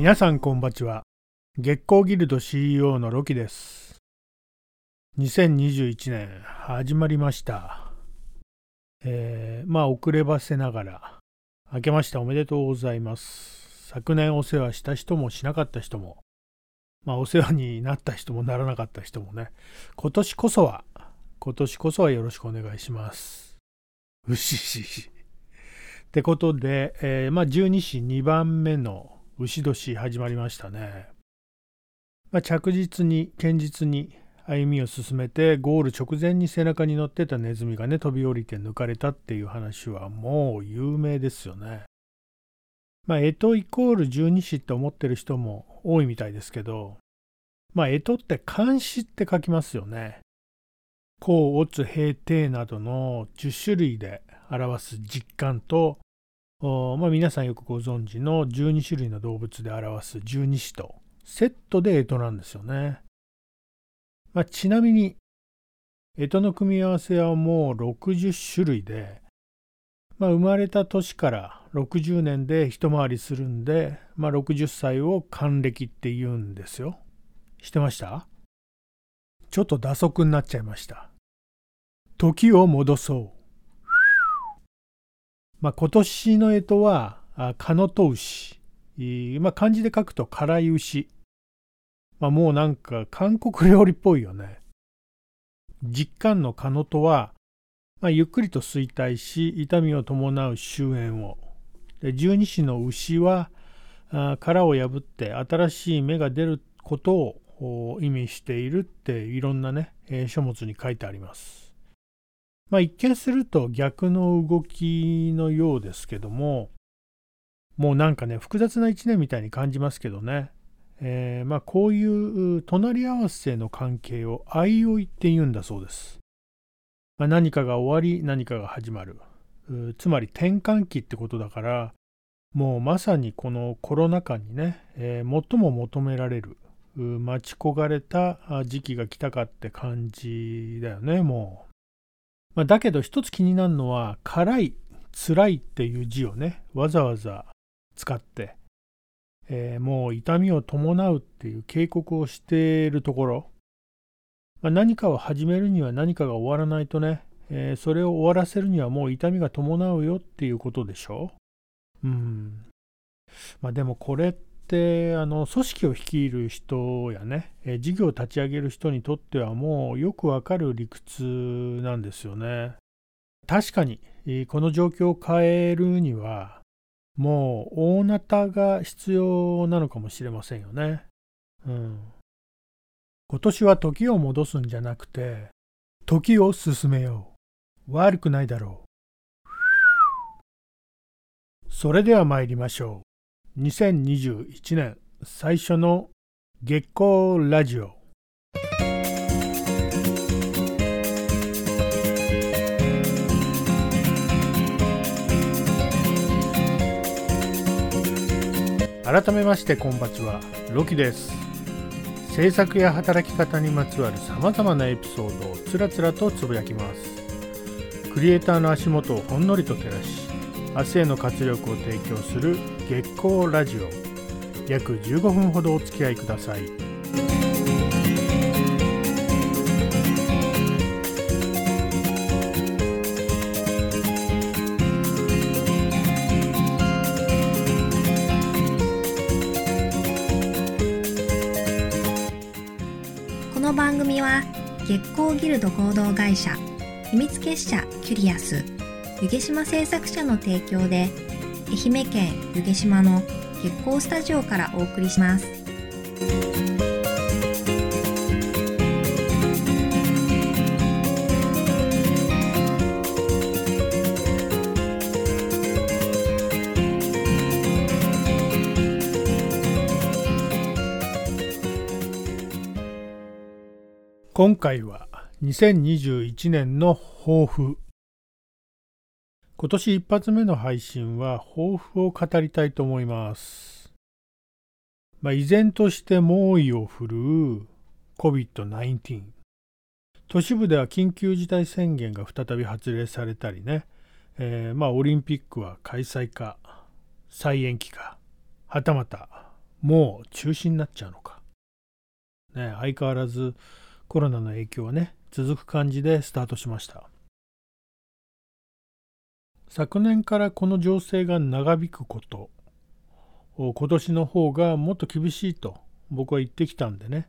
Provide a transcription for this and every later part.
皆さんこんばちは。月光ギルド CEO のロキです。2021年始まりました。えー、まあ遅ればせながら明けましておめでとうございます。昨年お世話した人もしなかった人もまあお世話になった人もならなかった人もね今年こそは今年こそはよろしくお願いします。うししし。ってことで、えー、まあ12子2番目の牛年始まりましたね。まあ、着実に堅実に歩みを進めてゴール直前に背中に乗ってたネズミがね飛び降りて抜かれたっていう話はもう有名ですよね。まあ、干支イコール十二支って思ってる人も多いみたいですけど、まあ、干支って漢詩って書きますよね。甲、乙、平、定などの10種類で表す実感とまあ、皆さんよくご存知の12種類の動物で表す十二支とセットで干支なんですよね。まあ、ちなみに干支の組み合わせはもう60種類で、まあ、生まれた年から60年で一回りするんで、まあ、60歳を還暦って言うんですよ。してました？ちょっと打足になっちゃいました。時を戻そう。まあ、今年の干支は、かのと牛。まあ、漢字で書くと辛い牛。まあ、もうなんか韓国料理っぽいよね。実感のかのとは、まあ、ゆっくりと衰退し、痛みを伴う終焉を。で十二支の牛は、殻を破って新しい芽が出ることを意味しているっていろんなね、書物に書いてあります。まあ、一見すると逆の動きのようですけども、もうなんかね、複雑な一年みたいに感じますけどね。えー、まあ、こういう隣り合わせの関係を相追いって言うんだそうです。まあ、何かが終わり、何かが始まる。つまり転換期ってことだから、もうまさにこのコロナ禍にね、えー、最も求められる、待ち焦がれた時期が来たかって感じだよね、もう。まあ、だけど一つ気になるのは辛い辛いっていう字をねわざわざ使って、えー、もう痛みを伴うっていう警告をしているところ、まあ、何かを始めるには何かが終わらないとね、えー、それを終わらせるにはもう痛みが伴うよっていうことでしょう。ん。まあでもこれってってあの組織を率いる人やね、事業を立ち上げる人にとってはもうよくわかる理屈なんですよね。確かにこの状況を変えるにはもう大なたが必要なのかもしれませんよね。うん。今年は時を戻すんじゃなくて時を進めよう。悪くないだろう。それでは参りましょう。2021年最初の月光ラジオ。改めましてこんばちはロキです。制作や働き方にまつわるさまざまなエピソードをつらつらとつぶやきます。クリエイターの足元をほんのりと照らし明日への活力を提供する月光ラジオ。約15分ほどお付き合いください。この番組は月光ギルド合同会社秘密結社キュリアス湯気島製作者の提供で愛媛県湯気島の月光スタジオからお送りします。今回は2021年の抱負。今年一発目の配信は抱負を語りたいと思います。まあ、依然として猛威を振るう COVID-19。都市部では緊急事態宣言が再び発令されたりね、えー、まあオリンピックは開催か、再延期か、はたまたもう中止になっちゃうのか。ね、相変わらずコロナの影響はね、続く感じでスタートしました。昨年からこの情勢が長引くこと、今年の方がもっと厳しいと僕は言ってきたんでね、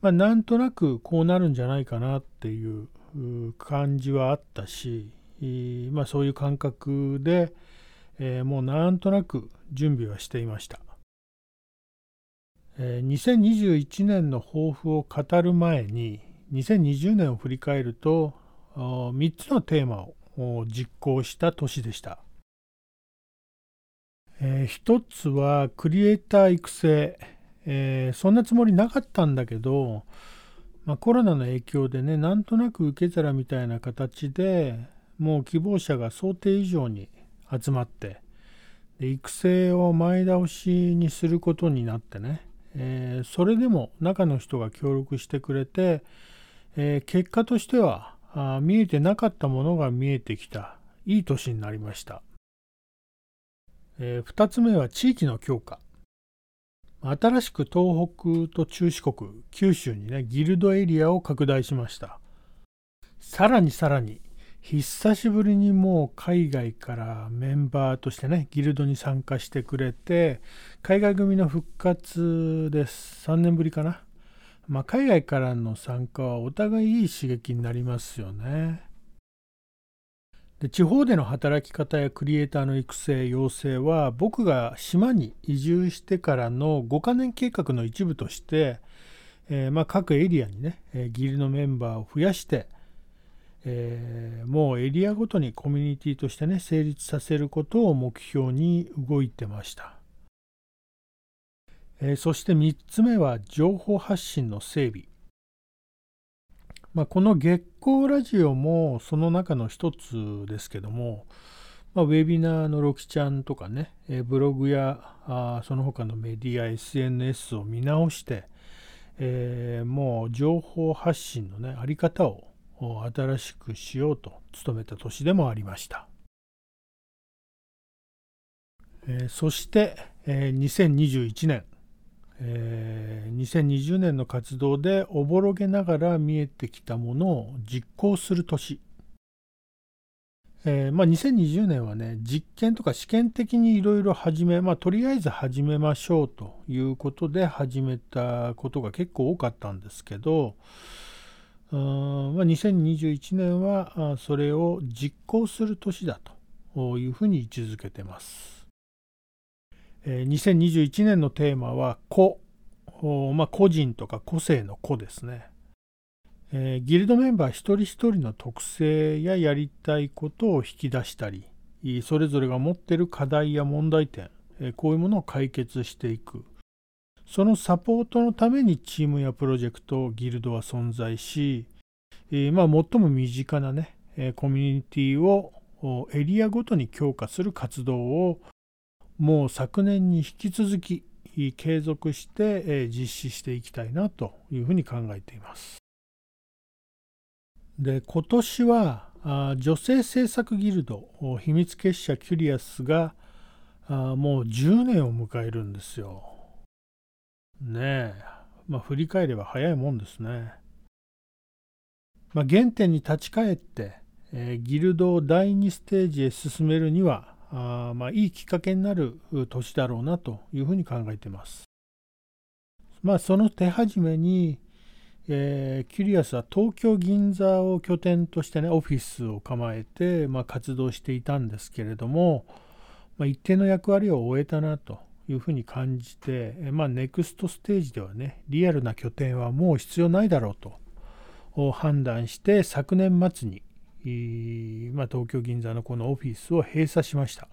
まあ、なんとなくこうなるんじゃないかなっていう感じはあったし、まあ、そういう感覚で、えー、もうなんとなく準備はしていました。えー、2021年の抱負を語る前に2020年を振り返ると3つのテーマを実行した年でした。えー、一つはクリエイター育成、えー、そんなつもりなかったんだけど、まあ、コロナの影響でねなんとなく受け皿みたいな形でもう希望者が想定以上に集まってで育成を前倒しにすることになってね、えー、それでも中の人が協力してくれて、えー、結果としてはあ見えてなかったものが見えてきたいい年になりました。えー、2つ目は地域の強化。新しく東北と中四国、九州にね、ギルドエリアを拡大しました。さらにさらに、久しぶりにもう海外からメンバーとしてね、ギルドに参加してくれて、海外組の復活です。3年ぶりかな。まあ、海外からの参加はお互いいい刺激になりますよね。で地方での働き方やクリエイターの育成養成は僕が島に移住してからの5カ年計画の一部として、えー、まあ、各エリアにね、えー、ギルのメンバーを増やして、えー、もうエリアごとにコミュニティとしてね成立させることを目標に動いてました、えそして3つ目は情報発信の整備まあ、この月光ラジオもその中の一つですけども、まあ、ウェビナーのロキちゃんとかね、えブログやあその他のメディア、SNS を見直して、えー、もう情報発信のね、あり方を新しくしようと努めた年でもありました。えー、そして、えー、2021年、えー、2020年の活動でおぼろげながら見えてきたものを実行する年。えー、まあ、2020年はね、実験とか試験的にいろいろ始め、まあ、とりあえず始めましょうということで始めたことが結構多かったんですけどうん、まあ、2021年はそれを実行する年だというふうに位置づけてます。2021年のテーマは個、まあ、個人とか個性の個ですね。ギルドメンバー一人一人の特性ややりたいことを引き出したり、それぞれが持っている課題や問題点、こういうものを解決していく。そのサポートのためにチームやプロジェクト、ギルドは存在し、まあ、最も身近なね、コミュニティをエリアごとに強化する活動をもう昨年に引き続き継続して実施していきたいなというふうに考えています。で今年は女性制作ギルド秘密結社キュリアスがもう10年を迎えるんですよ。ねえ、まあ、振り返れば早いもんですね。まあ、原点に立ち返って、え、ギルドを第2ステージへ進めるにはあまあ、いいきっかけになる年だろうなというふうに考えてます。まあ、その手始めに、えー、キュリアスは東京銀座を拠点としてねオフィスを構えて、まあ、活動していたんですけれども、まあ、一定の役割を終えたなというふうに感じて、まあ、ネクストステージではねリアルな拠点はもう必要ないだろうと判断して昨年末にまあ、東京銀座のこのオフィスを閉鎖しました。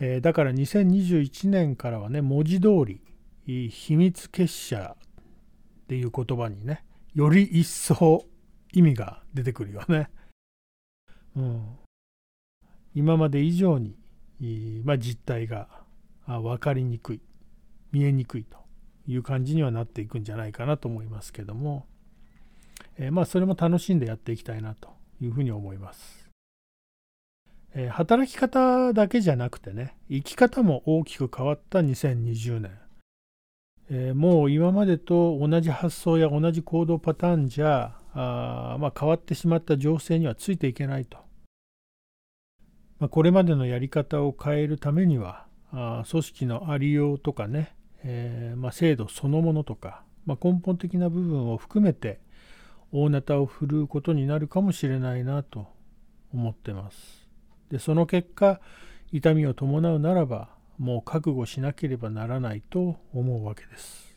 えー、だから2021年からはね、文字通り、秘密結社っていう言葉にね、より一層意味が出てくるよね。うん、今まで以上に、まあ、実態が分かりにくい、見えにくいという感じにはなっていくんじゃないかなと思いますけども、えー、まあそれも楽しんでやっていきたいなというふうに思います。えー、働き方だけじゃなくてね生き方も大きく変わった2020年、えー、もう今までと同じ発想や同じ行動パターンじゃあ、まあ、変わってしまった情勢にはついていけないと、まあ、これまでのやり方を変えるためにはあ組織のありようとかね、えー、まあ、制度そのものとか、ま根本的な部分を含めて大なたを振るうことになるかもしれないなと思ってます。でその結果痛みを伴うならばもう覚悟しなければならないと思うわけです。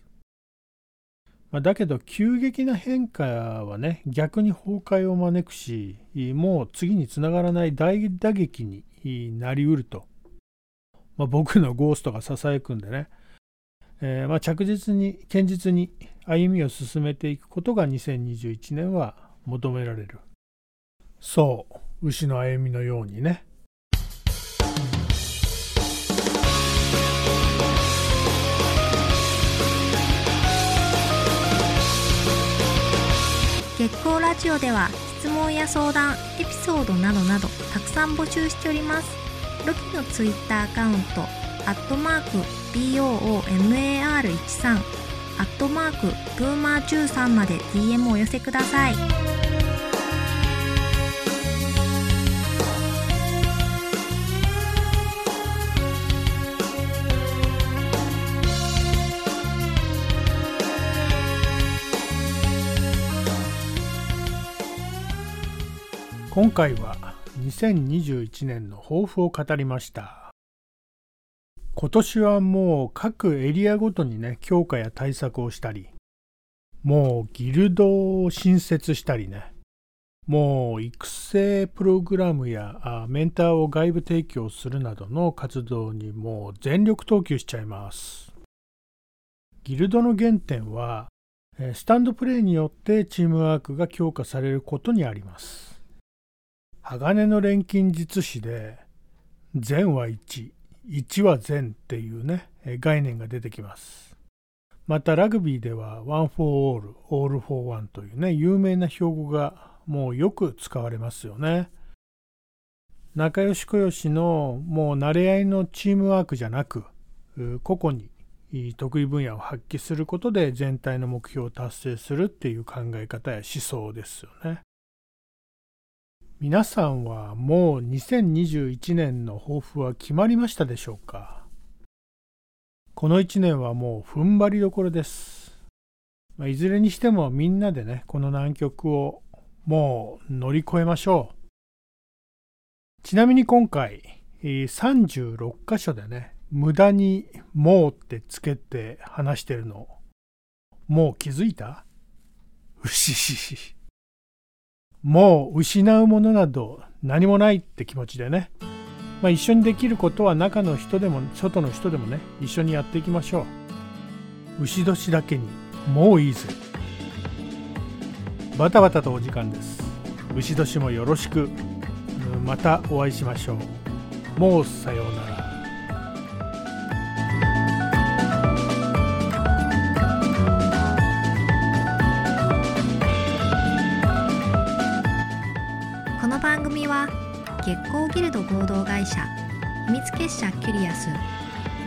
まあ、だけど急激な変化はね逆に崩壊を招くしもう次につながらない大打撃になりうると、まあ、僕のゴーストがささやくんでね、えー、まあ着実に堅実に歩みを進めていくことが2021年は求められるそう牛の歩みのようにね。月光ラジオでは質問や相談エピソードなどなどたくさん募集しておりますロキのツイッターアカウントアットマーク BOOMAR13 アットマークブーマー13まで DM をお寄せください。今回は2021年の抱負を語りました今年はもう各エリアごとにね強化や対策をしたりもうギルドを新設したりねもう育成プログラムやメンターを外部提供するなどの活動にもう全力投球しちゃいます。ギルドの原点はスタンドプレーによってチームワークが強化されることにあります。鋼の錬金術師で善は1、1は善っていうね、概念が出てきます。またラグビーでは One for All, All for One というね、有名な標語がもうよく使われますよね。仲良し小良しのもう慣れ合いのチームワークじゃなく、個々に得意分野を発揮することで全体の目標を達成するっていう考え方や思想ですよね。皆さんはもう2021年の抱負は決まりましたでしょうか？この1年はもう踏ん張りどころです。まあ、いずれにしてもみんなでね、この難局をもう乗り越えましょう。ちなみに今回、36箇所でね、無駄にもうってつけて話してるの、もう気づいた？うししし。もう失うものなど何もないって気持ちでね、まあ、一緒にできることは中の人でも外の人でもね一緒にやっていきましょう。牛年だけにもういいぜ。バタバタとお時間です。牛年もよろしく。またお会いしましょう。もうさようなら。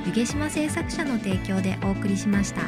湯毛島製作者の提供でお送りしました。